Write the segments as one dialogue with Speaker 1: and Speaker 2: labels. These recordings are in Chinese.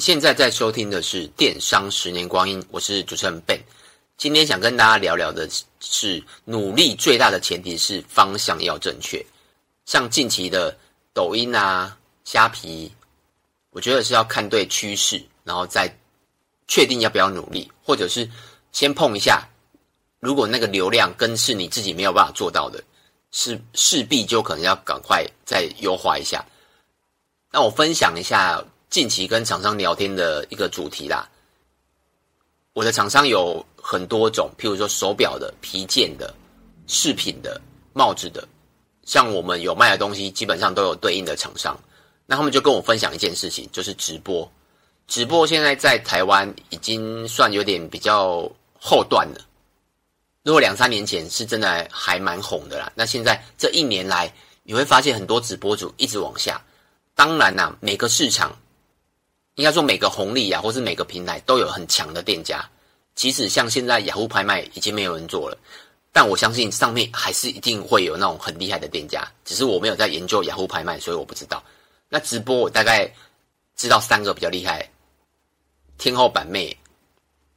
Speaker 1: 现在在收听的是《电商十年光阴》，我是主持人 Ben。今天想跟大家聊聊的是，努力最大的前提是方向要正确。像近期的抖音啊、虾皮，我觉得是要看对趋势，然后再确定要不要努力，或者是先碰一下。如果那个流量跟是你自己没有办法做到的，是势必就可能要赶快再优化一下。那我分享一下近期跟厂商聊天的一个主题啦。我的厂商有很多种，譬如说手表的、皮件的、饰品的、帽子的，像我们有卖的东西，基本上都有对应的厂商。那他们就跟我分享一件事情，就是直播。直播现在在台湾已经算有点比较后段了。如果两三年前是真的还蛮红的啦，那现在这一年来，你会发现很多直播主一直往下。当然啦，每个市场应该说每个红利啊，或是每个平台都有很强的店家。即使像现在雅虎拍卖已经没有人做了，但我相信上面还是一定会有那种很厉害的店家。只是我没有在研究雅虎拍卖，所以我不知道。那直播我大概知道三个比较厉害：天后板妹、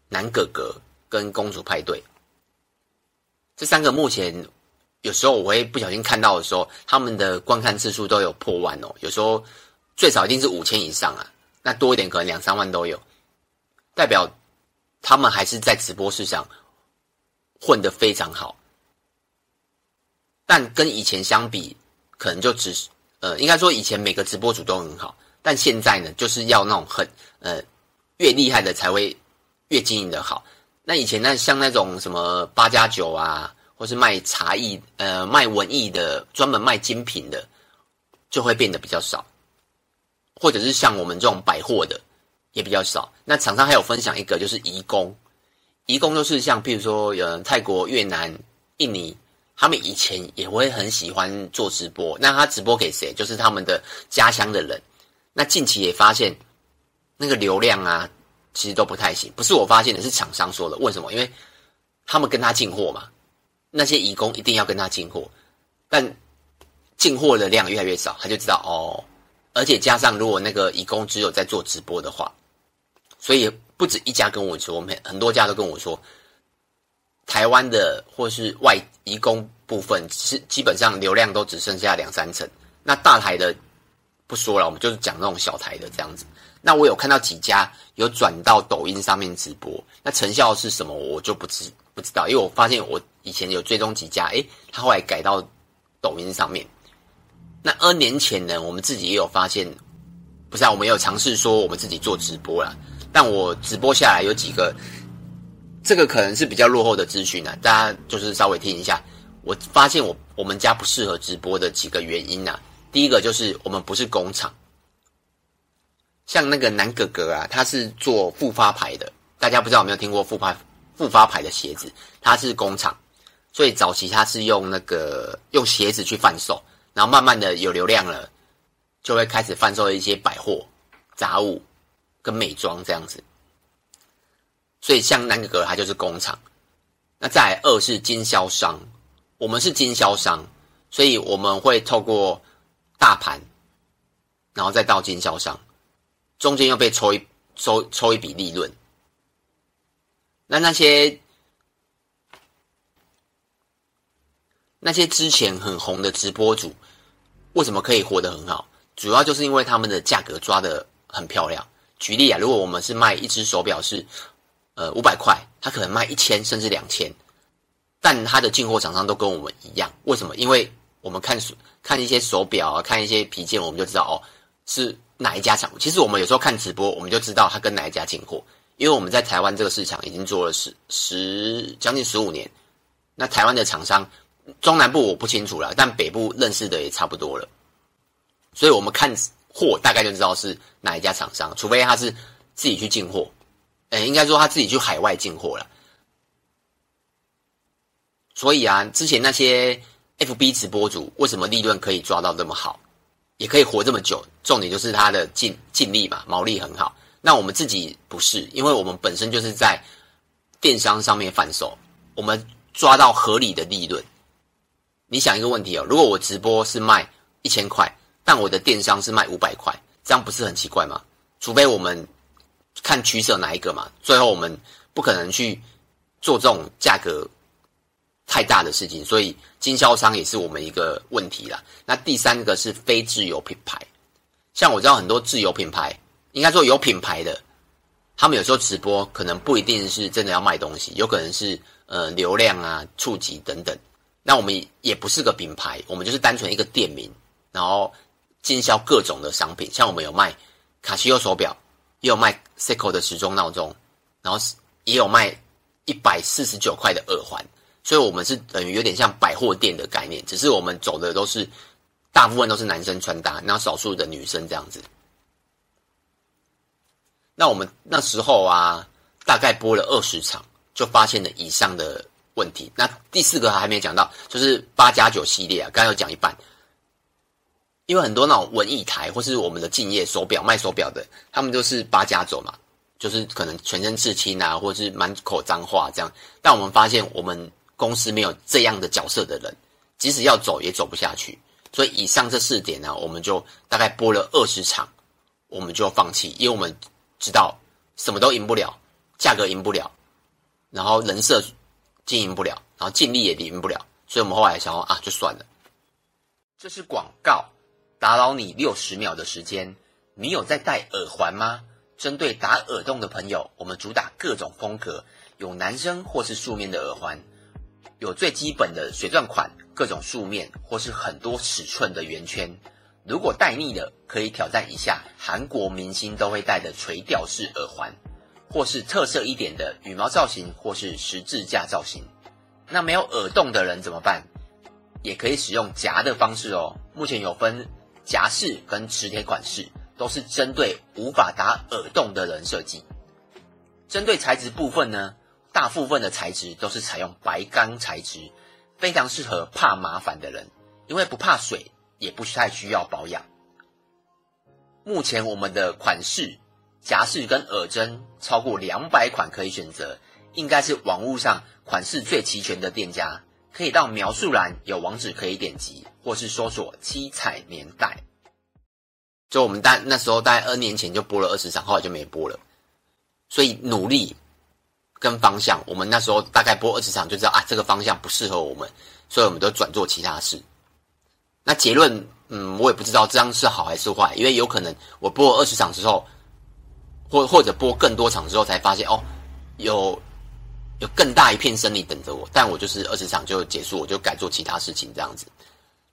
Speaker 1: 男哥哥跟公主派对。这三个目前有时候我会不小心看到的时候，他们的观看次数都有破万哦。有时候最少一定是五千以上啊，那多一点可能两三万都有，代表他们还是在直播市场混得非常好。但跟以前相比，可能就只是呃，应该说以前每个直播主都很好，但现在呢，就是要那种很呃越厉害的才会越经营得好。那以前那像那种什么八加九啊，或是卖茶艺、呃卖文艺的，专门卖精品的，就会变得比较少，或者是像我们这种百货的也比较少。那厂商还有分享一个，就是移工，移工就是像譬如说，有泰国、越南、印尼，他们以前也会很喜欢做直播。那他直播给谁？就是他们的家乡的人。那近期也发现那个流量啊。其实都不太行，不是我发现的，是厂商说的。为什么？因为他们跟他进货嘛，那些移工一定要跟他进货，但进货的量越来越少，他就知道哦。而且加上如果那个移工只有在做直播的话，所以不止一家跟我说，很很多家都跟我说，台湾的或是外移工部分是基本上流量都只剩下两三成，那大台的不说了，我们就是讲那种小台的这样子。那我有看到几家有转到抖音上面直播，那成效是什么，我就不知不知道，因为我发现我以前有追踪几家，诶，他后来改到抖音上面。那 N 年前呢，我们自己也有发现，不是啊，我们也有尝试说我们自己做直播啦，但我直播下来有几个，这个可能是比较落后的资讯啊，大家就是稍微听一下。我发现我我们家不适合直播的几个原因啊，第一个就是我们不是工厂。像那个南哥哥啊，他是做复发牌的，大家不知道有没有听过复发复发牌的鞋子？他是工厂，所以早期他是用那个用鞋子去贩售，然后慢慢的有流量了，就会开始贩售一些百货、杂物跟美妆这样子。所以像南哥哥他就是工厂，那再二是经销商，我们是经销商，所以我们会透过大盘，然后再到经销商。中间又被抽一抽抽一笔利润，那那些那些之前很红的直播主，为什么可以活得很好？主要就是因为他们的价格抓得很漂亮。举例啊，如果我们是卖一只手表是呃五百块，他可能卖一千甚至两千，但他的进货厂商都跟我们一样。为什么？因为我们看看一些手表啊，看一些皮件，我们就知道哦是。哪一家厂？其实我们有时候看直播，我们就知道他跟哪一家进货，因为我们在台湾这个市场已经做了十十将近十五年。那台湾的厂商，中南部我不清楚了，但北部认识的也差不多了。所以我们看货大概就知道是哪一家厂商，除非他是自己去进货，呃，应该说他自己去海外进货了。所以啊，之前那些 FB 直播主为什么利润可以抓到这么好？也可以活这么久，重点就是他的净净利嘛，毛利很好。那我们自己不是，因为我们本身就是在电商上面贩售，我们抓到合理的利润。你想一个问题哦，如果我直播是卖一千块，但我的电商是卖五百块，这样不是很奇怪吗？除非我们看取舍哪一个嘛。最后我们不可能去做这种价格太大的事情，所以经销商也是我们一个问题啦。那第三个是非自有品牌，像我知道很多自有品牌，应该说有品牌的，他们有时候直播可能不一定是真的要卖东西，有可能是呃流量啊、触及等等。那我们也不是个品牌，我们就是单纯一个店名，然后经销各种的商品，像我们有卖卡西欧手表，也有卖 Seiko 的时钟闹钟，然后也有卖一百四十九块的耳环，所以我们是等于有点像百货店的概念，只是我们走的都是大部分都是男生穿搭，然后少数的女生这样子。那我们那时候啊，大概播了二十场，就发现了以上的问题。那第四个还没讲到，就是八加九系列啊，刚刚有讲一半。因为很多那种文艺台或是我们的敬业手表卖手表的，他们都是八加九嘛，就是可能全身刺青啊，或者是满口脏话这样。但我们发现我们公司没有这样的角色的人，即使要走也走不下去。所以以上这四点呢，我们就大概播了二十场，我们就放弃，因为我们知道什么都赢不了，价格赢不了，然后人设经营不了，然后尽力也赢不了，所以我们后来想说啊，就算了。这是广告。打扰你六十秒的时间，你有在戴耳环吗？针对打耳洞的朋友，我们主打各种风格，有男生或是素面的耳环，有最基本的水钻款，各种素面或是很多尺寸的圆圈。如果戴腻了，可以挑战一下韩国明星都会戴的垂吊式耳环，或是特色一点的羽毛造型，或是十字架造型。那没有耳洞的人怎么办？也可以使用夹的方式哦。目前有分。夹式跟磁铁款式都是针对无法打耳洞的人设计。针对材质部分呢，大部分的材质都是采用白钢材质，非常适合怕麻烦的人，因为不怕水，也不太需要保养。目前我们的款式夹式跟耳针超过两百款可以选择，应该是网络上款式最齐全的店家。可以到描述栏有网址可以点击，或是搜索七彩年代。就我们大那时候大概二年前就播了二十场，后来就没播了。所以努力跟方向，我们那时候大概播二十场就知道啊，这个方向不适合我们，所以我们都转做其他事。那结论，嗯，我也不知道这样是好还是坏，因为有可能我播二十场之后，或或者播更多场之后才发现哦，有。有更大一片生意等着我，但我就是二十场就结束，我就改做其他事情这样子。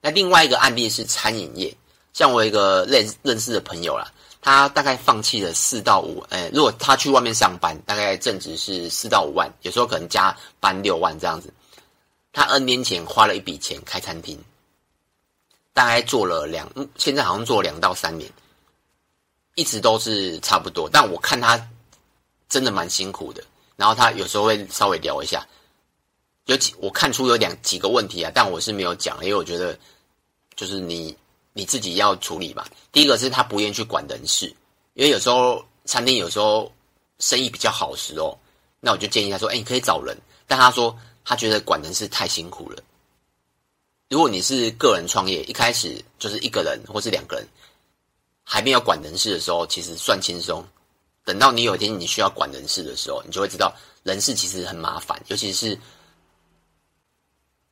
Speaker 1: 那另外一个案例是餐饮业，像我一个认认识的朋友啦，他大概放弃了四到五，哎，如果他去外面上班，大概正值是四到五万，有时候可能加班六万这样子。他 N 年前花了一笔钱开餐厅，大概做了两，现在好像做两到三年，一直都是差不多。但我看他真的蛮辛苦的。然后他有时候会稍微聊一下，有几我看出有两几个问题啊，但我是没有讲，因为我觉得就是你你自己要处理吧。第一个是他不愿意去管人事，因为有时候餐厅有时候生意比较好时哦，那我就建议他说：“哎，你可以找人。”但他说他觉得管人事太辛苦了。如果你是个人创业，一开始就是一个人或是两个人，还没有管人事的时候，其实算轻松。等到你有一天你需要管人事的时候，你就会知道人事其实很麻烦，尤其是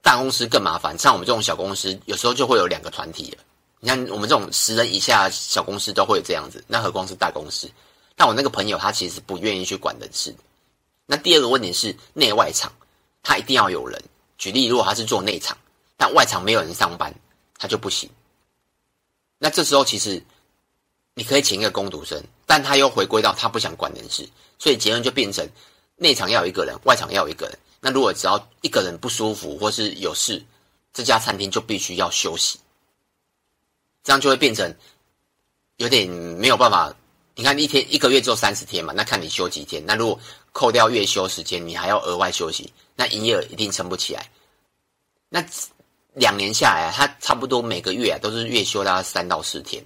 Speaker 1: 大公司更麻烦。像我们这种小公司，有时候就会有两个团体。你看我们这种十人以下小公司都会有这样子，那何况是大公司？但我那个朋友他其实不愿意去管人事。那第二个问题是内外场，他一定要有人。举例，如果他是做内场，但外场没有人上班，他就不行。那这时候其实。你可以请一个工读生，但他又回归到他不想管人事，所以结论就变成内场要有一个人，外场要有一个人。那如果只要一个人不舒服或是有事，这家餐厅就必须要休息，这样就会变成有点没有办法。你看一天一个月只有三十天嘛，那看你休几天。那如果扣掉月休时间，你还要额外休息，那营业额一定撑不起来。那两年下来，他差不多每个月都是月休大概三到四天。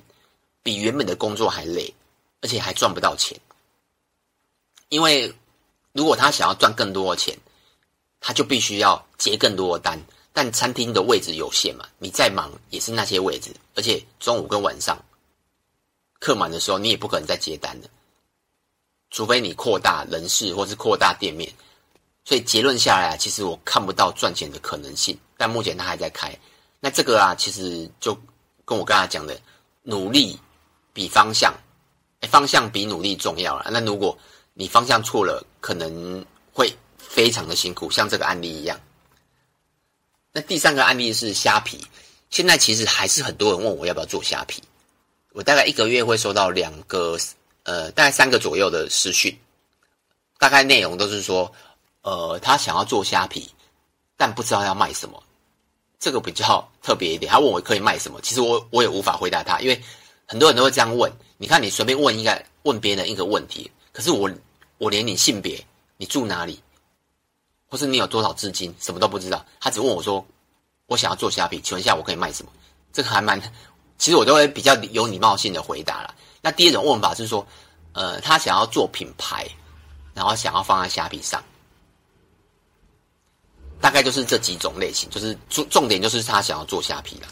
Speaker 1: 比原本的工作还累，而且还赚不到钱。因为如果他想要赚更多的钱，他就必须要接更多的单。但餐厅的位置有限嘛，你再忙也是那些位置，而且中午跟晚上客满的时候，你也不可能再接单了。除非你扩大人事或是扩大店面。所以结论下来啊，其实我看不到赚钱的可能性。但目前它还在开。那这个啊，其实就跟我刚才讲的，努力比方向，哎，方向比努力重要了。那如果你方向错了，可能会非常的辛苦，像这个案例一样。那第三个案例是虾皮，现在其实还是很多人问我要不要做虾皮。我大概一个月会收到两个，呃，大概三个左右的私讯，大概内容都是说，呃，他想要做虾皮，但不知道要卖什么。这个比较特别一点，他问我可以卖什么，其实我我也无法回答他，因为很多人都会这样问。你看，你随便问一个问别人一个问题，可是我我连你性别、你住哪里，或是你有多少资金，什么都不知道。他只问我说，我想要做虾皮，请问一下我可以卖什么？这个还蛮，其实我都会比较有礼貌性的回答了。那第二种问法是说，呃，他想要做品牌，然后想要放在虾皮上。大概就是这几种类型，就是重重点就是他想要做虾皮啦。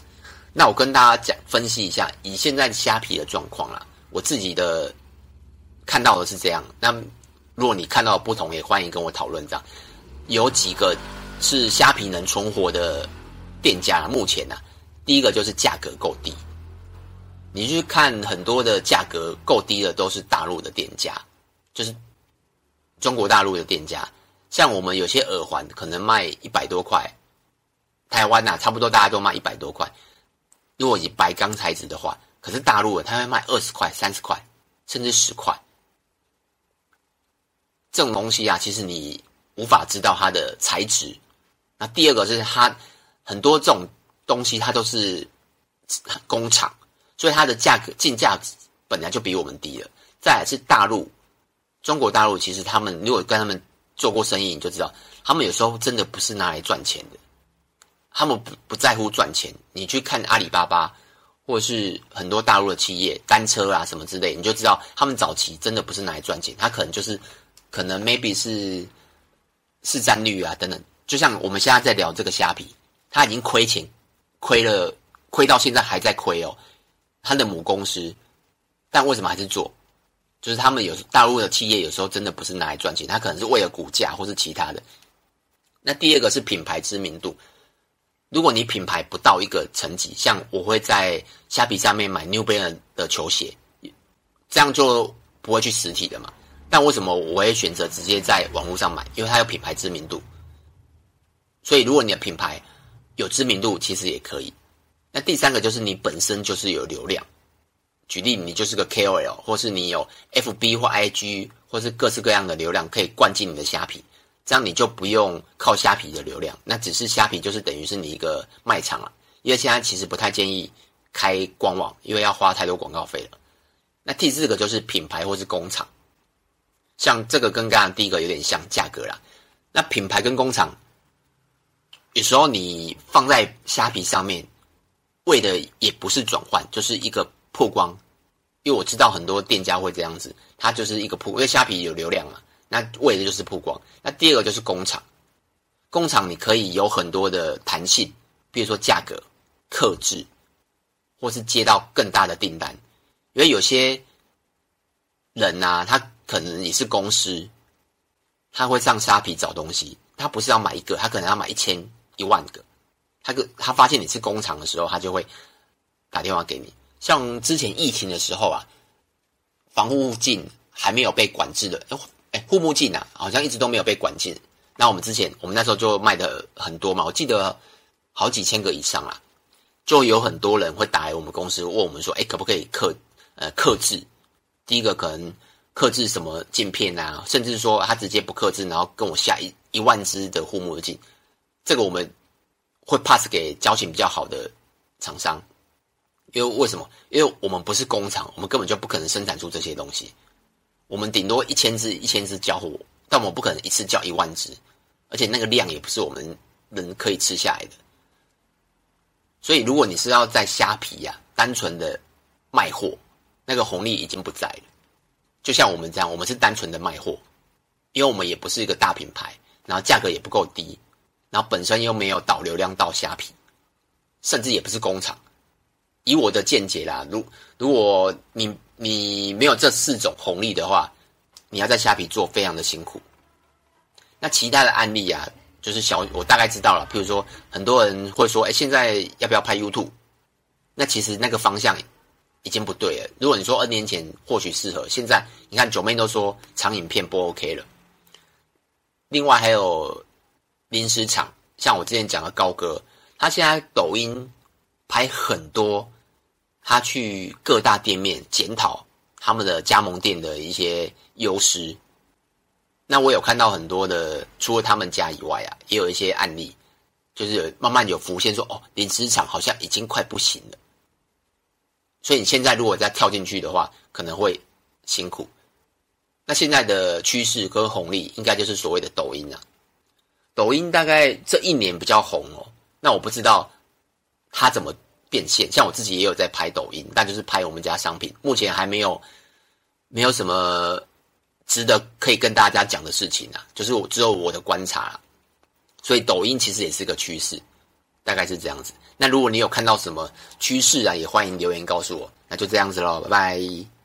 Speaker 1: 那我跟大家讲分析一下，以现在虾皮的状况啦，我自己的看到的是这样。那如果你看到不同，也欢迎跟我讨论。这样有几个是虾皮能存活的店家，目前呢，第一个就是价格够低。你去看很多的价格够低的，都是大陆的店家，就是中国大陆的店家。像我们有些耳环可能卖一百多块，台湾呐、啊、差不多大家都卖一百多块。如果以白钢材质的话，可是大陆的他会卖二十块、三十块，甚至十块。这种东西啊，其实你无法知道它的材质。那第二个就是它很多这种东西，它都是工厂，所以它的价格进价本来就比我们低了。再来是大陆，中国大陆其实他们如果跟他们。做过生意你就知道，他们有时候真的不是拿来赚钱的，他们不不在乎赚钱。你去看阿里巴巴，或是很多大陆的企业，单车啊什么之类，你就知道他们早期真的不是拿来赚钱，他可能就是可能 maybe 是市占率啊等等。就像我们现在在聊这个虾皮，他已经亏钱，亏了亏到现在还在亏哦，他的母公司，但为什么还是做？就是他们有大陆的企业，有时候真的不是拿来赚钱，他可能是为了股价或是其他的。那第二个是品牌知名度，如果你品牌不到一个层级，像我会在虾皮上面买 New Balance 的球鞋，这样就不会去实体的嘛。但为什么我会选择直接在网络上买？因为它有品牌知名度。所以如果你的品牌有知名度，其实也可以。那第三个就是你本身就是有流量。举例，你就是个 KOL，或是你有 FB 或 IG，或是各式各样的流量可以灌进你的虾皮，这样你就不用靠虾皮的流量，那只是虾皮就是等于是你一个卖场了。因为现在其实不太建议开官网，因为要花太多广告费了。那第四个就是品牌或是工厂，像这个跟刚刚第一个有点像价格啦。那品牌跟工厂，有时候你放在虾皮上面，为的也不是转换，就是一个。曝光，因为我知道很多店家会这样子，它就是一个曝，因为虾皮有流量嘛，那为的就是曝光。那第二个就是工厂，工厂你可以有很多的弹性，比如说价格、克制，或是接到更大的订单。因为有些人呐、啊，他可能也是公司，他会上虾皮找东西，他不是要买一个，他可能要买一千、一万个。他个他发现你是工厂的时候，他就会打电话给你。像之前疫情的时候啊，防护镜还没有被管制的，哎，护目镜啊，好像一直都没有被管制。那我们之前，我们那时候就卖的很多嘛，我记得好几千个以上啦，就有很多人会打来我们公司问我们说，哎，可不可以克呃克制？第一个可能克制什么镜片啊，甚至说他直接不克制，然后跟我下一一万只的护目镜，这个我们会 pass 给交情比较好的厂商。因为为什么？因为我们不是工厂，我们根本就不可能生产出这些东西。我们顶多一千只、一千只交货，但我不可能一次交一万只，而且那个量也不是我们人可以吃下来的。所以，如果你是要在虾皮呀、啊，单纯的卖货，那个红利已经不在了。就像我们这样，我们是单纯的卖货，因为我们也不是一个大品牌，然后价格也不够低，然后本身又没有导流量到虾皮，甚至也不是工厂。以我的见解啦，如如果你你没有这四种红利的话，你要在虾皮做非常的辛苦。那其他的案例啊，就是小我大概知道了。譬如说，很多人会说，哎，现在要不要拍 YouTube？那其实那个方向已经不对了。如果你说 N 年前或许适合，现在你看九妹都说长影片不 OK 了。另外还有临时场，像我之前讲的高哥，他现在抖音拍很多，他去各大店面检讨他们的加盟店的一些优势。那我有看到很多的，除了他们家以外啊，也有一些案例，就是慢慢有浮现说，哦，临时场好像已经快不行了。所以你现在如果再跳进去的话，可能会辛苦。那现在的趋势跟红利，应该就是所谓的抖音啊。抖音大概这一年比较红哦。那我不知道它怎么变现。像我自己也有在拍抖音，但就是拍我们家商品，目前还没有没有什么值得可以跟大家讲的事情啊。就是我只有我的观察。所以抖音其实也是个趋势，大概是这样子。那如果你有看到什么趋势啊，也欢迎留言告诉我。那就这样子喽，拜拜。